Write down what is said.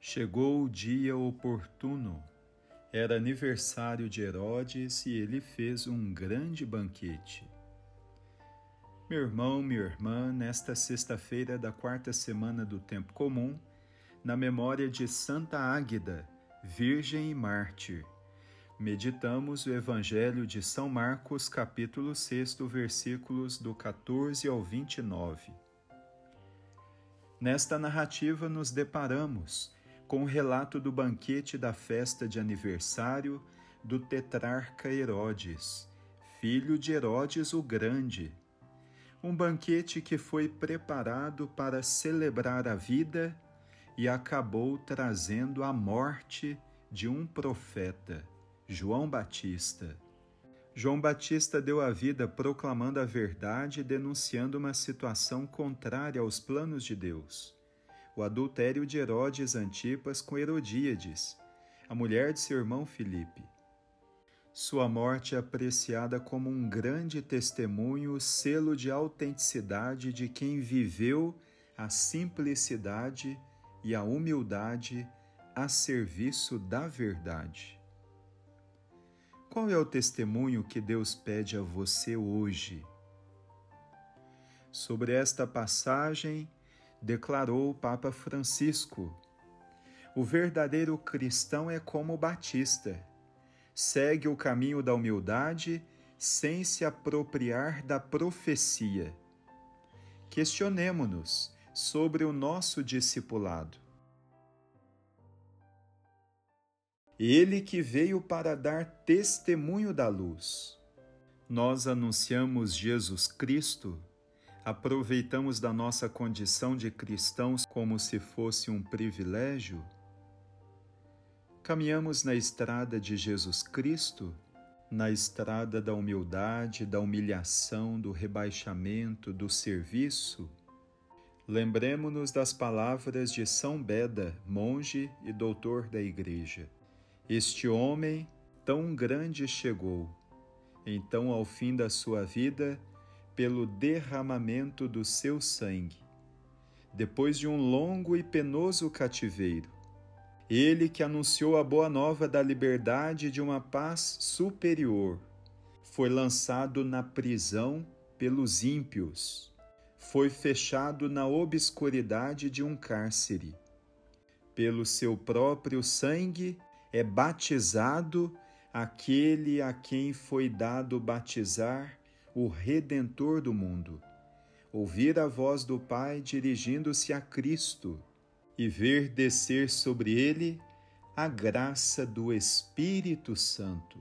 Chegou o dia oportuno. Era aniversário de Herodes e ele fez um grande banquete. Meu irmão, minha irmã, nesta sexta-feira da quarta semana do tempo comum, na memória de Santa Águida, Virgem e Mártir, meditamos o Evangelho de São Marcos, capítulo 6, versículos do 14 ao 29. Nesta narrativa nos deparamos com o relato do banquete da festa de aniversário do tetrarca Herodes, filho de Herodes o Grande. Um banquete que foi preparado para celebrar a vida e acabou trazendo a morte de um profeta, João Batista. João Batista deu a vida proclamando a verdade e denunciando uma situação contrária aos planos de Deus o adultério de Herodes Antipas com Herodíades, a mulher de seu irmão Filipe. Sua morte é apreciada como um grande testemunho, selo de autenticidade de quem viveu a simplicidade e a humildade a serviço da verdade. Qual é o testemunho que Deus pede a você hoje? Sobre esta passagem, declarou o Papa Francisco. O verdadeiro cristão é como Batista. Segue o caminho da humildade sem se apropriar da profecia. Questionemo-nos sobre o nosso discipulado. Ele que veio para dar testemunho da luz. Nós anunciamos Jesus Cristo aproveitamos da nossa condição de cristãos como se fosse um privilégio? Caminhamos na estrada de Jesus Cristo, na estrada da humildade, da humilhação, do rebaixamento, do serviço? Lembremos-nos das palavras de São Beda, monge e doutor da Igreja. Este homem tão grande chegou, então, ao fim da sua vida, pelo derramamento do seu sangue. Depois de um longo e penoso cativeiro, ele que anunciou a boa nova da liberdade de uma paz superior, foi lançado na prisão pelos ímpios, foi fechado na obscuridade de um cárcere. Pelo seu próprio sangue é batizado aquele a quem foi dado batizar o Redentor do mundo, ouvir a voz do Pai dirigindo-se a Cristo e ver descer sobre ele a graça do Espírito Santo.